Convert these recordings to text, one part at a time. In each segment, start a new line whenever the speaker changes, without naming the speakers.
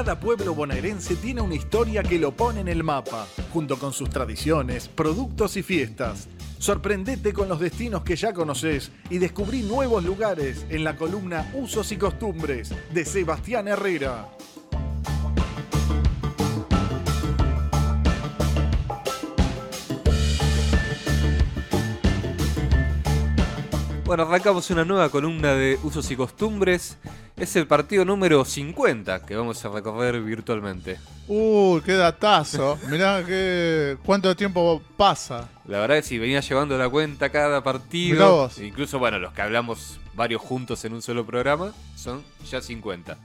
Cada pueblo bonaerense tiene una historia que lo pone en el mapa, junto con sus tradiciones, productos y fiestas. Sorprendete con los destinos que ya conoces y descubrí nuevos lugares en la columna Usos y Costumbres de Sebastián Herrera.
Bueno, arrancamos una nueva columna de usos y costumbres. Es el partido número 50 que vamos a recorrer virtualmente.
Uy, qué datazo. Mirá que, cuánto tiempo pasa.
La verdad es que si venía llevando la cuenta cada partido, incluso bueno, los que hablamos varios juntos en un solo programa, son ya 50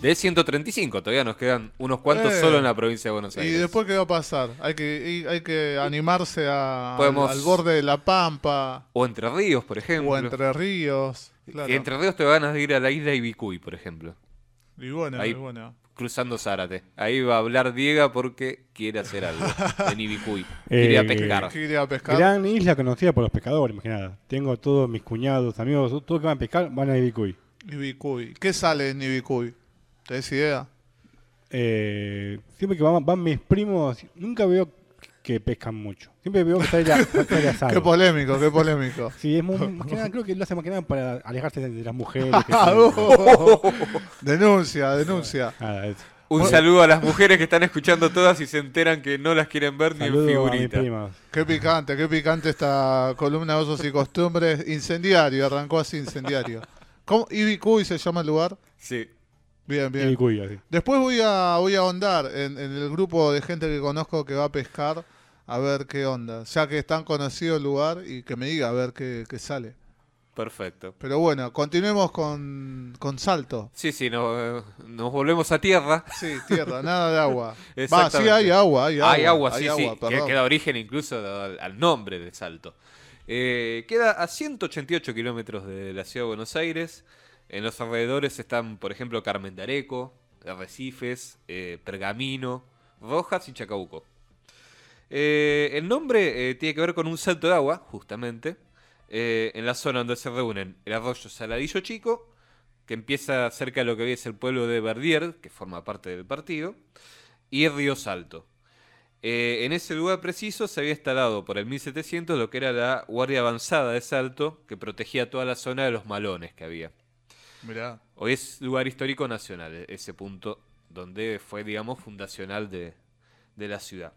de 135. Todavía nos quedan unos cuantos eh, solo en la provincia de Buenos Aires.
¿Y después qué va a pasar? Hay que, hay que animarse a, al, borde de La Pampa.
O Entre Ríos, por ejemplo.
O Entre Ríos.
Claro. Entre Ríos te van a ir a la isla Ibicuy, por ejemplo.
Y bueno,
Ahí, Cruzando Zárate. Ahí va a hablar Diego porque quiere hacer algo en Ibicuy. Quiere ir a pescar.
Quiere ir a pescar.
Gran isla conocida por los pescadores, imagínate. Tengo todos mis cuñados, amigos, todos que van a pescar van a Ibicuy.
Ibicuy. ¿Qué sale en Ibicuy? ¿Tenés idea?
Eh, siempre que van, mis primos, nunca veo que pescan mucho. Siempre veo que está la, la asado.
Qué polémico, qué polémico.
Sí, es muy, más que nada, creo que lo hace más que nada para alejarse de, las mujeres.
denuncia, denuncia.
Ah, Un saludo a las mujeres que están escuchando todas y se enteran que no las quieren ver ni en figurita.
Qué picante, qué picante esta columna de osos y costumbres. Incendiario, arrancó así incendiario. ¿Cómo? Ibicuy se llama el lugar.
Sí.
Bien, bien. Después voy a, voy a ahondar en, el grupo de gente que conozco que va a pescar a ver qué onda. Ya que es tan conocido el lugar y que me diga a ver qué, sale.
Perfecto.
Pero bueno, continuemos con, con Salto.
Sí, sí, nos volvemos a tierra.
Sí, tierra, nada de agua. Va, sí hay agua, hay agua.
Hay agua, sí, sí, que, da origen incluso al, nombre de Salto. Eh, queda a 188 kilómetros de la ciudad de Buenos Aires. En los alrededores están, por ejemplo, Carmen de Areco, Arrecifes, eh, Pergamino, Rojas y Chacabuco. Eh, el nombre eh, tiene que ver con un salto de agua, justamente, en la zona donde se reúnen el arroyo Saladillo Chico, que empieza cerca de lo que hoy es el pueblo de Verdier, que forma parte del partido, y el río Salto. en ese lugar preciso se había instalado por el 1700 lo que era la Guardia Avanzada de Salto, que protegía toda la zona de los malones que había. Hoy es lugar histórico nacional, e-, ese punto donde fue, digamos, fundacional de, la ciudad.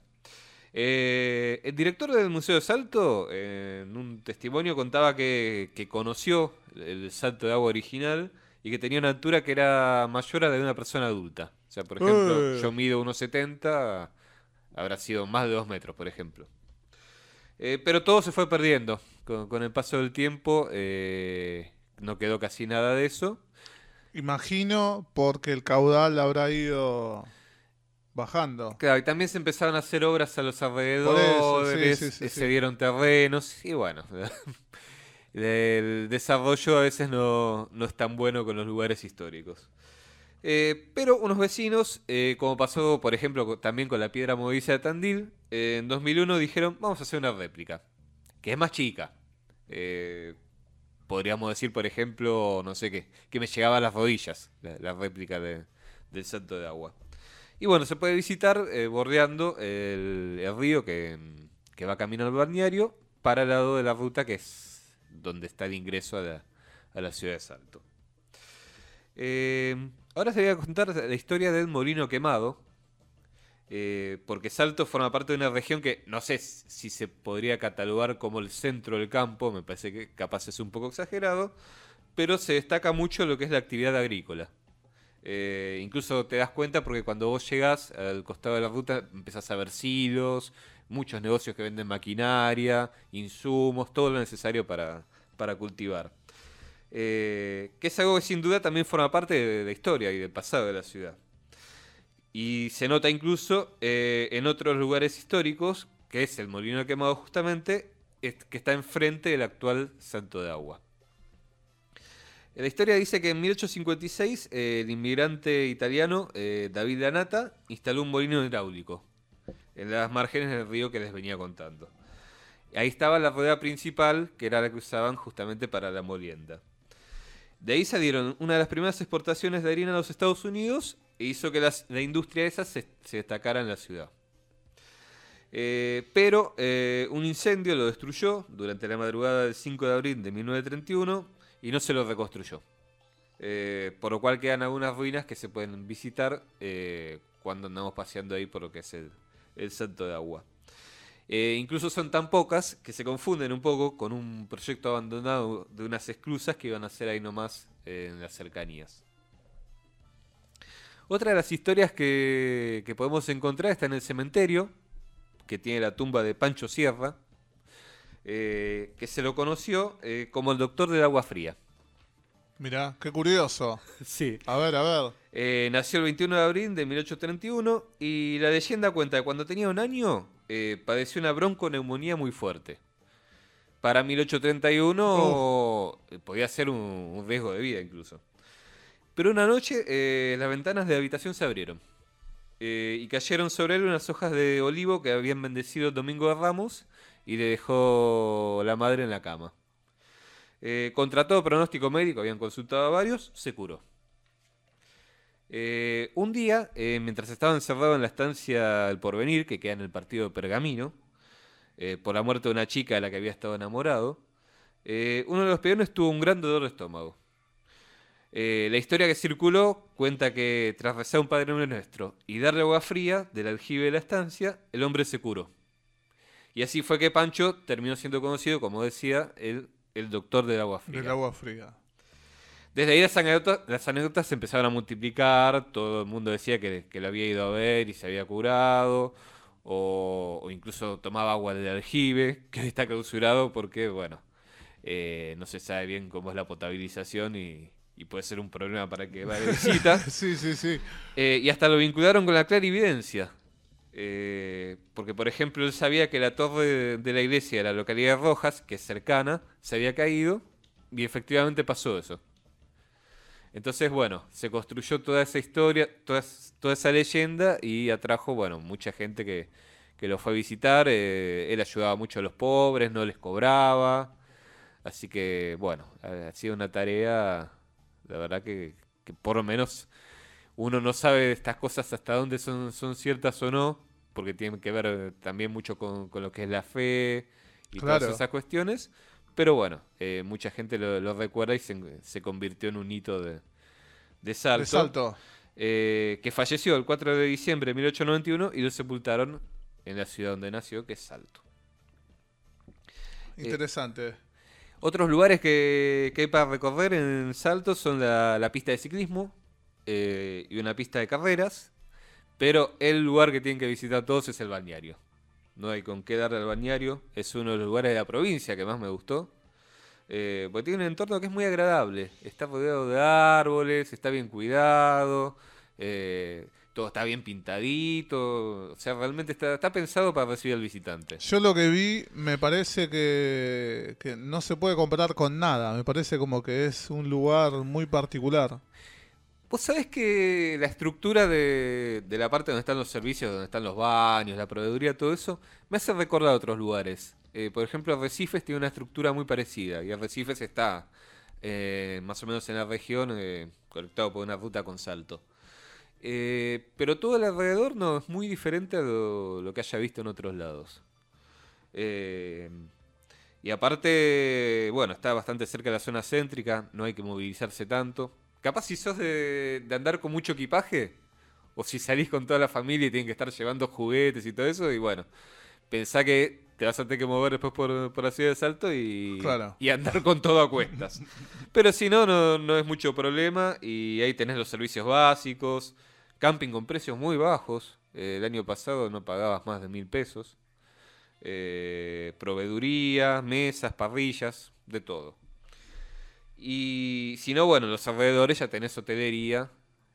Eh, el director del Museo de Salto, en un testimonio, contaba que, conoció el salto de agua original y que tenía una altura que era mayor a la de una persona adulta. O sea, por ejemplo, yo mido 1,70, habrá sido más de 2 metros, por ejemplo. Eh, pero todo se fue perdiendo. Con, el paso del tiempo, eh, no quedó casi nada de eso.
Imagino porque el caudal habrá ido bajando.
Claro, y también se empezaron a hacer obras a los alrededores, se dieron terrenos y bueno, el desarrollo a veces no, es tan bueno con los lugares históricos. Eh, pero unos vecinos, eh, como pasó por ejemplo también con la piedra movediza de Tandil, eh, en 2001 dijeron vamos a hacer una réplica, que es más chica podríamos decir, por ejemplo, no sé qué, que me llegaba a las rodillas, la, réplica de, del salto de agua. Y bueno, se puede visitar eh, bordeando el, río que, va camino al balneario para el lado de la ruta que es donde está el ingreso a la, ciudad de Salto. Eh, ahora se voy a contar la historia del molino quemado, eh, porque Salto forma parte de una región que no sé si se podría catalogar como el centro del campo, me parece que capaz es un poco exagerado, pero se destaca mucho lo que es la actividad agrícola. Eh, incluso te das cuenta porque cuando vos llegas al costado de la ruta empezás a ver silos, muchos negocios que venden maquinaria, insumos, todo lo necesario para, cultivar. Eh, que es algo que sin duda también forma parte de la historia y del pasado de la ciudad. Y se nota incluso eh, en otros lugares históricos, que es el Molino Quemado justamente, que está enfrente del actual Santo de Agua. La historia dice que en 1856 eh, el inmigrante italiano eh, David Danata instaló un molino hidráulico en las márgenes del río que les venía contando. Ahí estaba la rueda principal, que era la que usaban justamente para la molienda. De ahí salieron una de las primeras exportaciones de harina a los Estados Unidos hizo que la industria esa se, destacara en la ciudad. Eh, pero eh, un incendio lo destruyó durante la madrugada del 5 de abril de 1931 y no se lo reconstruyó. Eh, por lo cual quedan algunas ruinas que se pueden visitar cuando andamos paseando ahí por lo que es el, el Salto de Agua. Incluso son tan pocas que se confunden un poco con un proyecto abandonado de unas esclusas que iban a ser ahí nomás en las cercanías. Otra de las historias que, que podemos encontrar está en el cementerio, que tiene la tumba de Pancho Sierra, eh, que se lo conoció eh, como el doctor del agua fría.
Mirá, qué curioso.
Sí.
A ver, a ver.
Eh, nació el 21 de abril de 1831 y la leyenda cuenta que cuando tenía un año padeció una bronconeumonía muy fuerte. Para 1831 eh, podía ser un, un riesgo de vida incluso. Pero una noche eh, las ventanas de la habitación se abrieron eh, y cayeron sobre él unas hojas de olivo que habían bendecido el Domingo de Ramos y le dejó la madre en la cama. Eh, contra todo pronóstico médico, habían consultado a varios, se curó. Eh, un día, mientras estaba encerrado en la estancia del Porvenir, que queda en el partido de Pergamino, por la muerte de una chica de la que había estado enamorado, uno de los peones tuvo un gran dolor de estómago. Eh, la historia que circuló cuenta que tras rezar un Padre Nuestro y darle agua fría del aljibe de la estancia, el hombre se curó. Y así fue que Pancho terminó siendo conocido, como decía, el, el doctor del agua fría.
Del agua fría.
Desde ahí las anécdotas, las anécdotas se empezaron a multiplicar, todo el mundo decía que, que lo había ido a ver y se había curado, o, o incluso tomaba agua del aljibe, que hoy está clausurado porque, bueno, eh, no se sabe bien cómo es la potabilización y, y puede ser un problema para que va de visita.
Sí, sí, sí.
Eh, y hasta lo vincularon con la clarividencia. Eh, porque, por ejemplo, él sabía que la torre de, de la iglesia de la localidad de Rojas, que es cercana, se había caído y efectivamente pasó eso. Entonces, bueno, se construyó toda esa historia, toda, toda esa leyenda y atrajo, bueno, mucha gente que, que lo fue a visitar. eh, él ayudaba mucho a los pobres, no les cobraba. Así que, bueno, ha sido una tarea, la verdad que, que por lo menos uno no sabe de estas cosas hasta dónde son, son ciertas o no, porque tienen que ver eh, también mucho con, con lo que es la fe y
Claro.
todas esas cuestiones. Pero bueno, eh, mucha gente lo, lo recuerda y se, se convirtió en un hito de, de salto.
De salto.
eh, que falleció el 4 de diciembre de 1891 y lo sepultaron en la ciudad donde nació, que es Salto.
Interesante.
Otros lugares que, hay para recorrer en Salto son la, la pista de ciclismo eh, y una pista de carreras, pero el lugar que tienen que visitar todos es el balneario. No hay con qué darle al balneario, es uno de los lugares de la provincia que más me gustó. eh, porque tiene un entorno que es muy agradable, está rodeado de árboles, está bien cuidado, eh, todo está bien pintadito, o sea, realmente está, está pensado para recibir al visitante.
Yo lo que vi me parece que, que no se puede comparar con nada. Me parece como que es un lugar muy particular.
Vos sabés que la estructura de, de la parte donde están los servicios, donde están los baños, la proveeduría, todo eso, me hace recordar a otros lugares. Eh, por ejemplo, Arrecifes tiene una estructura muy parecida y Arrecifes está eh, más o menos en la región, eh, conectado por una ruta con salto. Eh, pero todo alrededor no es muy diferente a lo, lo que haya visto en otros lados. Eh, y aparte, bueno, está bastante cerca de la zona céntrica, no hay que movilizarse tanto. Capaz si sos de, de andar con mucho equipaje, o si salís con toda la familia y tienen que estar llevando juguetes y todo eso, y bueno, pensá que te vas a tener que mover después por, por la ciudad de Salto y,
Claro.
y andar con todo a cuestas. Pero si no, no, no es mucho problema y ahí tenés los servicios básicos, camping con precios muy bajos. Eh, el año pasado no pagabas más de mil pesos. Eh, proveeduría, mesas, parrillas, de todo. Y si no, bueno, en los alrededores ya tenés hotelería.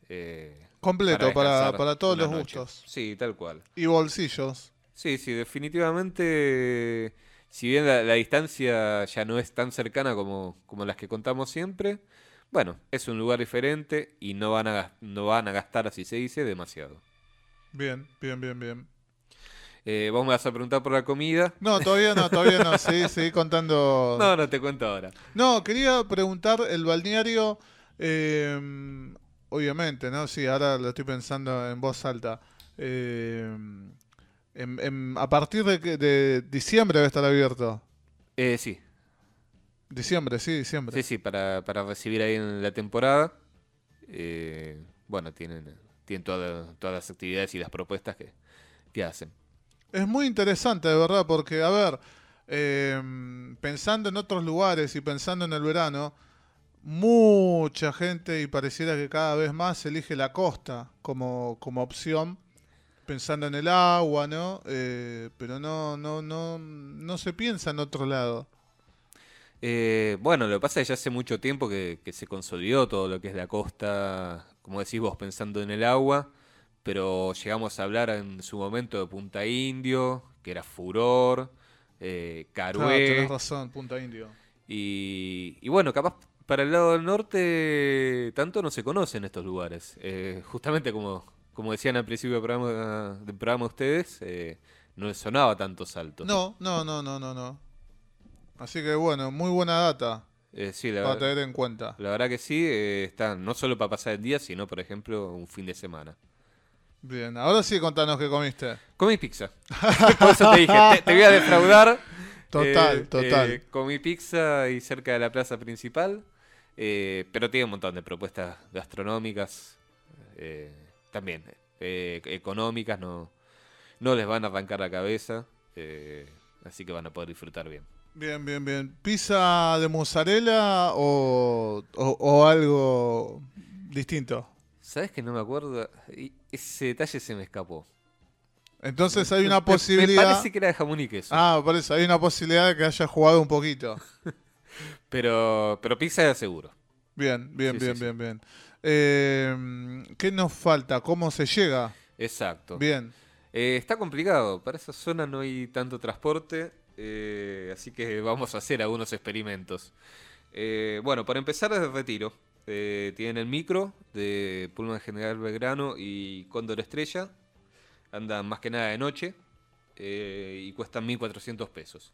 eh,
Completo para, para todos los
noche.
gustos.
Sí, tal cual.
Y bolsillos.
Sí, sí, definitivamente. Si bien la, la distancia ya no es tan cercana como, como las que contamos siempre, bueno, es un lugar diferente y no van a, no van a gastar, así se dice, demasiado.
Bien, bien, bien, bien.
Eh, vos me vas a preguntar por la comida.
No, todavía no, todavía no. Sí, seguí contando.
No, no te cuento ahora.
No, quería preguntar, el balneario, eh, obviamente, ¿no? Sí, ahora lo estoy pensando en voz alta. Eh, en- en- a partir de, de diciembre debe estar abierto.
Eh, sí,
Diciembre, sí, diciembre.
sí, sí, para, para recibir ahí en la temporada. Eh, bueno, tienen, tienen toda- todas las actividades y las propuestas que, que hacen.
Es muy interesante, de verdad, porque, a ver, eh, pensando en otros lugares y pensando en el verano, mucha gente, y pareciera que cada vez más, elige la costa como, como opción, pensando en el agua, ¿no? Eh, pero no, no, no, no se piensa en otro lado.
Eh, bueno, lo que pasa es que ya hace mucho tiempo que, que se consolidó todo lo que es la costa, como decís vos, pensando en el agua, pero llegamos a hablar en su momento de Punta Indio, que era furor, eh,
Claro,
Carué,
tenés razón, Punta Indio.
y, y bueno, capaz para el lado del norte tanto no se conocen estos lugares. Eh, justamente como, como decían al principio del programa, del programa ustedes, eh, no sonaba tanto salto.
No, no, no, no, no, no. Así que bueno, muy buena data
Eh, sí, la,
para tener en cuenta.
la verdad que sí, eh, está no solo para pasar el día, sino por ejemplo un fin de semana.
Bien, ahora sí contanos qué comiste.
Comí pizza. Por eso te dije, te, te voy a defraudar.
Total,
Eh,
total.
comí pizza ahí cerca de la plaza principal, pero tiene un montón de propuestas gastronómicas, también eh, económicas, no, no les van a arrancar la cabeza, eh, así que van a poder disfrutar bien.
Bien, bien, bien. ¿Pizza de mozzarella o, o- o algo distinto?
¿Sabes que no me acuerdo? Ese detalle se me escapó.
Entonces hay una posibilidad.
Me parece que era de jamón y queso.
Ah, por eso, hay una posibilidad de que haya jugado un poquito.
Pero, pero pizza es seguro.
Bien, bien,
Sí,
bien,
sí, sí.
bien, bien. Eh, ¿Qué nos falta? ¿Cómo se llega?
Exacto.
Bien.
Eh, está complicado, para esa zona no hay tanto transporte, eh, así que vamos a hacer algunos experimentos. Eh, bueno, para empezar desde Retiro, tienen el micro de Pullman General Belgrano y Cóndor Estrella, andan más que nada de noche y cuestan 1.400 pesos.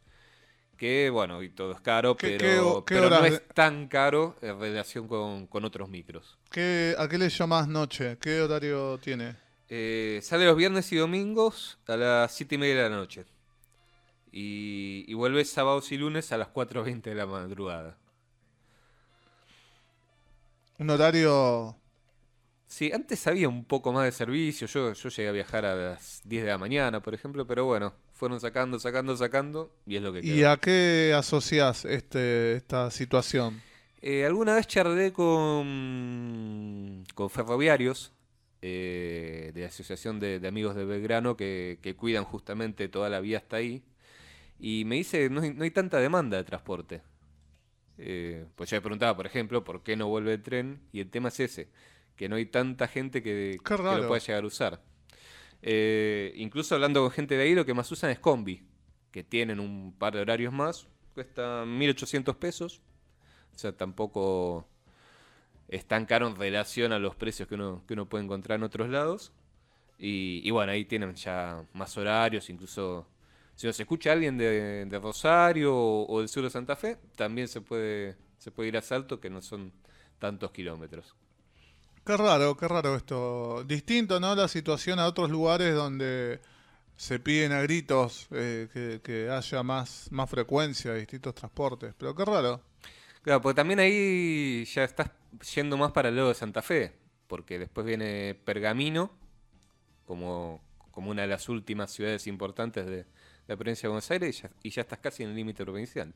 Que bueno, y todo es caro,
¿Qué-
pero,
qué ho- qué
pero no es tan caro en relación con, con otros micros.
¿Qué, ¿A qué le llamás noche? ¿Qué horario tiene?
Eh, sale los viernes y domingos a las 7 y media de la noche. Y, y vuelve sábados y lunes a las 4.20 de la madrugada.
Un horario.
Sí, antes había un poco más de servicio. Yo, yo llegué a viajar a las 10 de la mañana, por ejemplo, pero bueno, fueron sacando, sacando, sacando, y es lo que
¿Y
quedó.
a qué asociás este, esta situación?
Eh, alguna vez charlé con, con ferroviarios eh, de la Asociación de, de Amigos de Belgrano que, que cuidan justamente toda la vía hasta ahí. Y me dice, no hay, no hay tanta demanda de transporte. Eh, pues yo le preguntaba, por ejemplo, por qué no vuelve el tren. Y el tema es ese, que no hay tanta gente que, que lo pueda llegar a usar. Eh, incluso hablando con gente de ahí, lo que más usan es combi, que tienen un par de horarios más, cuestan 1.800 pesos. O sea, tampoco es tan caro en relación a los precios que uno, que uno puede encontrar en otros lados. Y, bueno, ahí tienen ya más horarios, incluso si nos escucha alguien de, de Rosario o, o del sur de Santa Fe, también se puede, se puede ir a Salto, que no son tantos kilómetros.
Qué raro, qué raro esto. Distinto, ¿no? La situación a otros lugares donde se piden a gritos eh, que, haya más, más frecuencia distintos transportes. Pero qué raro.
Claro, porque también ahí ya estás yendo más para el lado de Santa Fe, porque después viene Pergamino, como, como una de las últimas ciudades importantes de la provincia de Buenos Aires, y ya, y ya estás casi en el límite provincial.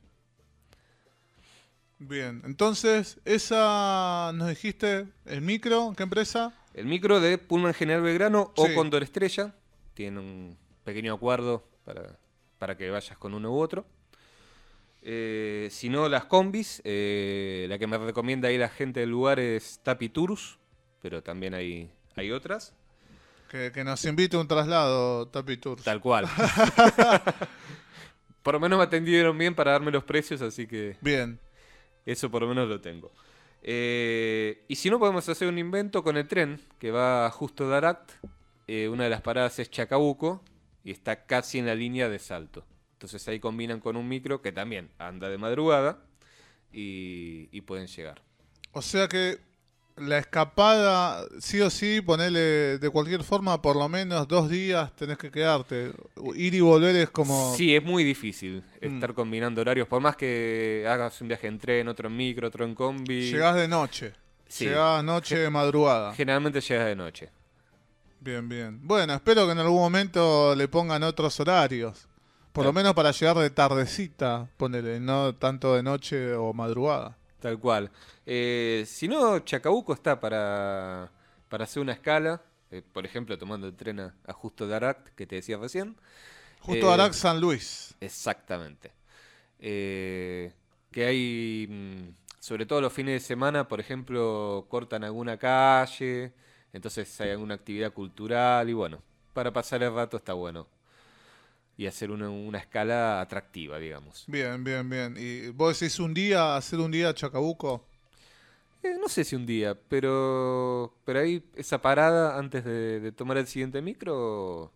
Bien, entonces, esa nos dijiste, el micro, ¿qué empresa?
El micro de Pullman General Belgrano o. Condor Estrella, tiene un pequeño acuerdo para, para que vayas con uno u otro. Eh, si no, las combis, eh, la que me recomienda ahí la gente del lugar es Tapi Tours, pero también hay, hay otras.
Que, que nos invite un traslado, Tapi Tours.
Tal cual. por lo menos me atendieron bien para darme los precios, así que
Bien,
eso por lo menos lo tengo. Eh, y si no, podemos hacer un invento con el tren que va justo de Aract. Eh, una de las paradas es Chacabuco y está casi en la línea de salto. Entonces ahí combinan con un micro que también anda de madrugada y, y pueden llegar.
o sea que la escapada, sí o sí, ponerle de cualquier forma, por lo menos dos días tenés que quedarte. Ir y volver es como...
Sí, es muy difícil
Mm.
estar combinando horarios. Por más que hagas un viaje en tren, otro en micro, otro en combi.
Llegás de noche.
Sí.
Llegás noche de madrugada.
Generalmente llegas de noche.
Bien, bien. Bueno, espero que en algún momento le pongan otros horarios. Por lo menos para llegar de tardecita, ponele, no tanto de noche o madrugada.
Tal cual. Eh, si no, Chacabuco está para, para hacer una escala. eh, por ejemplo, tomando el tren a, a Justo de Aract, que te decía recién.
Justo
Eh,
Arac San Luis.
Exactamente. Eh, que hay, mm, sobre todo los fines de semana, por ejemplo, cortan alguna calle, entonces hay alguna actividad cultural y bueno, para pasar el rato está bueno. Y hacer una, una escala atractiva, digamos.
Bien, bien, bien. ¿Y vos decís un día, hacer un día a Chacabuco?
Eh, no sé si un día, pero, pero ahí esa parada antes de, de tomar el siguiente micro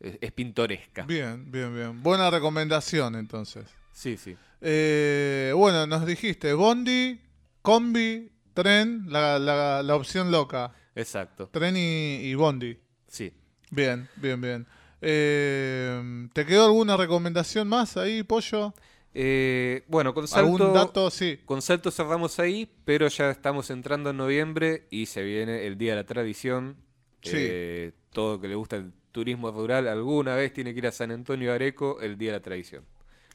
es, es pintoresca.
Bien, bien, bien. Buena recomendación entonces.
Sí, sí.
Eh, bueno, nos dijiste Bondi, Combi, Tren, la, la- la opción loca.
Exacto.
Tren y, y Bondi.
Sí.
Bien, bien, bien. Eh, ¿Te quedó alguna recomendación más ahí, Pollo?
Eh, bueno, con Salto...
¿Algún dato? Sí.
Con Salto cerramos ahí, pero ya estamos entrando en noviembre y se viene el Día de la Tradición.
Sí.
Eh, todo que le gusta el turismo rural, alguna vez tiene que ir a San Antonio Areco el Día de la Tradición.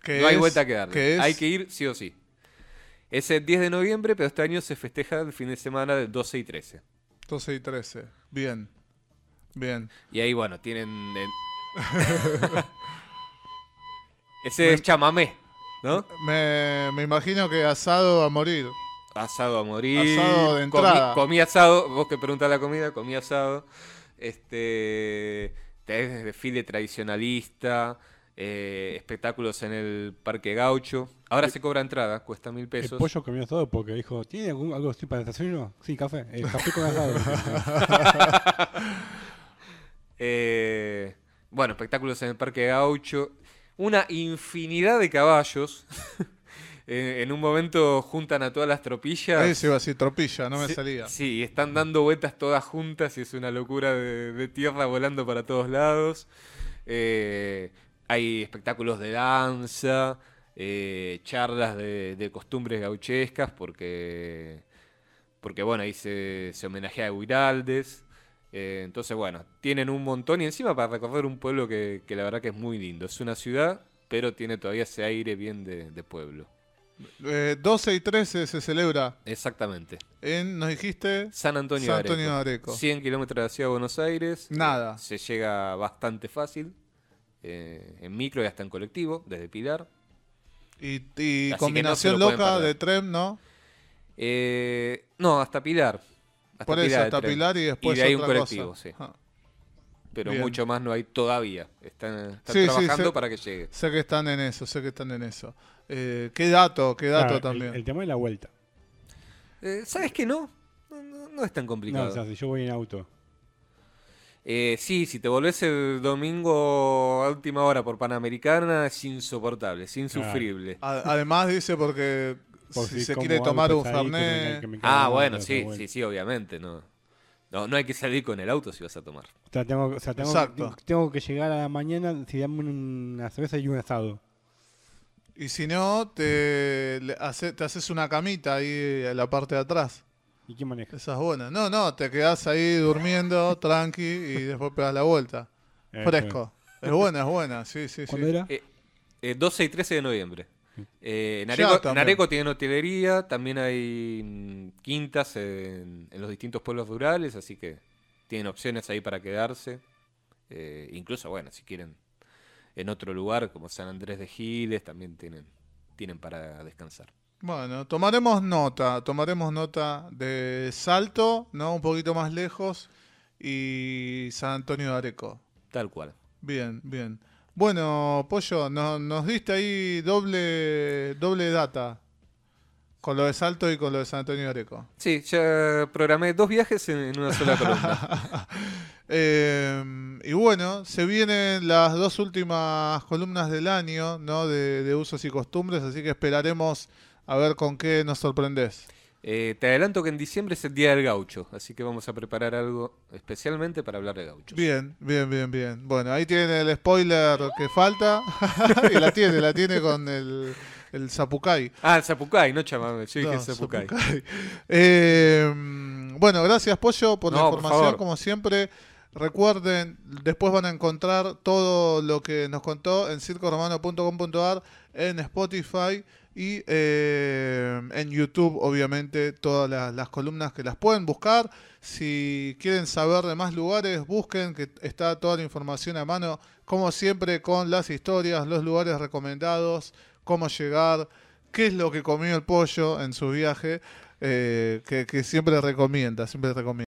no hay vuelta que darle. Hay que ir sí o sí. Es el 10 de noviembre, pero este año se festeja el fin de semana del 12 y 13.
12 y 13. Bien. Bien.
Y ahí, bueno, tienen... el- Ese es chamamé, ¿no?
Me, me imagino que asado a morir.
Asado a morir.
Asado de
comí-
entrada.
Comí, asado. Vos que preguntás la comida, comí asado. Este. Tenés desfile tradicionalista. eh, espectáculos en el Parque Gaucho. Ahora se cobra entrada, cuesta mil
El
pesos.
pollo comió todo porque dijo, ¿tiene algún, algo así para el desayuno? Sí, café. Eh, café con asado.
Eh, bueno, espectáculos en el Parque Gaucho. Una infinidad de caballos. En un momento juntan a todas las tropillas.
Ahí se iba así, tropilla, no me
Sí,
salía.
Sí, están dando vueltas todas juntas y es una locura de, de tierra volando para todos lados. Eh, hay espectáculos de danza, eh, charlas de, de costumbres gauchescas, porque, porque bueno, ahí se, se homenajea a Huiraldes. Eh, entonces, bueno, tienen un montón y encima para recorrer un pueblo que, que la verdad que es muy lindo. Es una ciudad, pero tiene todavía ese aire bien de, de pueblo.
Eh, 12 y 13 se celebra
Exactamente.
en, nos dijiste,
San Antonio,
San
Areco.
Antonio de Areco.
100 kilómetros de la ciudad de Buenos Aires.
Nada.
Eh, se llega bastante fácil. eh, en micro y hasta en colectivo, desde Pilar.
Y,
no
combinación loca de tren, ¿no?
No, hasta Pilar. Hasta
Por eso, hasta. Pilar y después
de ahí un
otra
colectivo,
cosa.
sí.
Ah.
Pero
Bien.
mucho más no hay todavía. Están, están
Sí, sí,
trabajando
sé-
para que llegue.
Sé que están en eso, sé que están en eso. Eh, qué dato, qué dato
Claro,
también.
El, tema de la vuelta.
Eh, ¿Sabes que no? No, no- no es tan
No,
complicado.
o sea, si yo voy en auto.
Eh, sí, si te volvés el domingo a última hora por Panamericana, es insoportable, es insufrible.
Además dice porque
Por
si se quiere tomar un fernet...
Ah, bueno, sí, sí, sí, obviamente, no. No, no hay que salir con el auto si vas a tomar.
O sea, tengo, o sea, tengo,
Exacto.
tengo que llegar a la mañana si dame una cerveza y un asado.
Y si no, te, le hace- te haces una camita ahí en la parte de atrás.
¿Y quién maneja?
Esa es buena. No, no, te quedás ahí durmiendo, tranqui, y después pegas la vuelta.
Eh,
Fresco. Es buena, es buena, sí, sí, sí.
¿Cuándo era?
Eh, eh, 12 y 13 de noviembre. Eh, en,
Ya
Areco, en
también.
Areco tienen hotelería, también hay mm, quintas en, en los distintos pueblos rurales, así que tienen opciones ahí para quedarse. Eh, incluso, bueno, si quieren en otro lugar como San Andrés de Giles, también tienen, tienen para descansar.
Bueno, tomaremos nota, tomaremos nota de Salto, ¿no? Un poquito más lejos, y San Antonio de Areco.
Tal cual.
Bien, bien. Bueno, Pollo, no- nos diste ahí doble, doble data con lo de Salto y con lo de San Antonio Areco.
Sí, ya programé dos viajes en, en una sola columna.
Eh, y bueno, se vienen las dos últimas columnas del año, ¿no? De, de usos y costumbres, así que esperaremos a ver con qué nos sorprendes.
Eh, te adelanto que en diciembre es el Día del Gaucho, así que vamos a preparar algo especialmente para hablar de gauchos.
Bien, bien, bien, bien. Bueno, ahí tiene el spoiler que falta. y la tiene, la tiene con el, el Zapucay.
Ah, el Zapucay, no chamame, yo dije
No,
Zapucay.
Zapucay. Eh, bueno, gracias Pollo por la
No,
información, como siempre. Recuerden, después van a encontrar todo lo que nos contó en circoromano.com.ar, en Spotify y eh, en YouTube, obviamente, todas las, columnas que las pueden buscar. Si quieren saber de más lugares, busquen, que está toda la información a mano, como siempre, con las historias, los lugares recomendados, cómo llegar, qué es lo que comió el pollo en su viaje, eh, que, que siempre recomienda, siempre recomienda.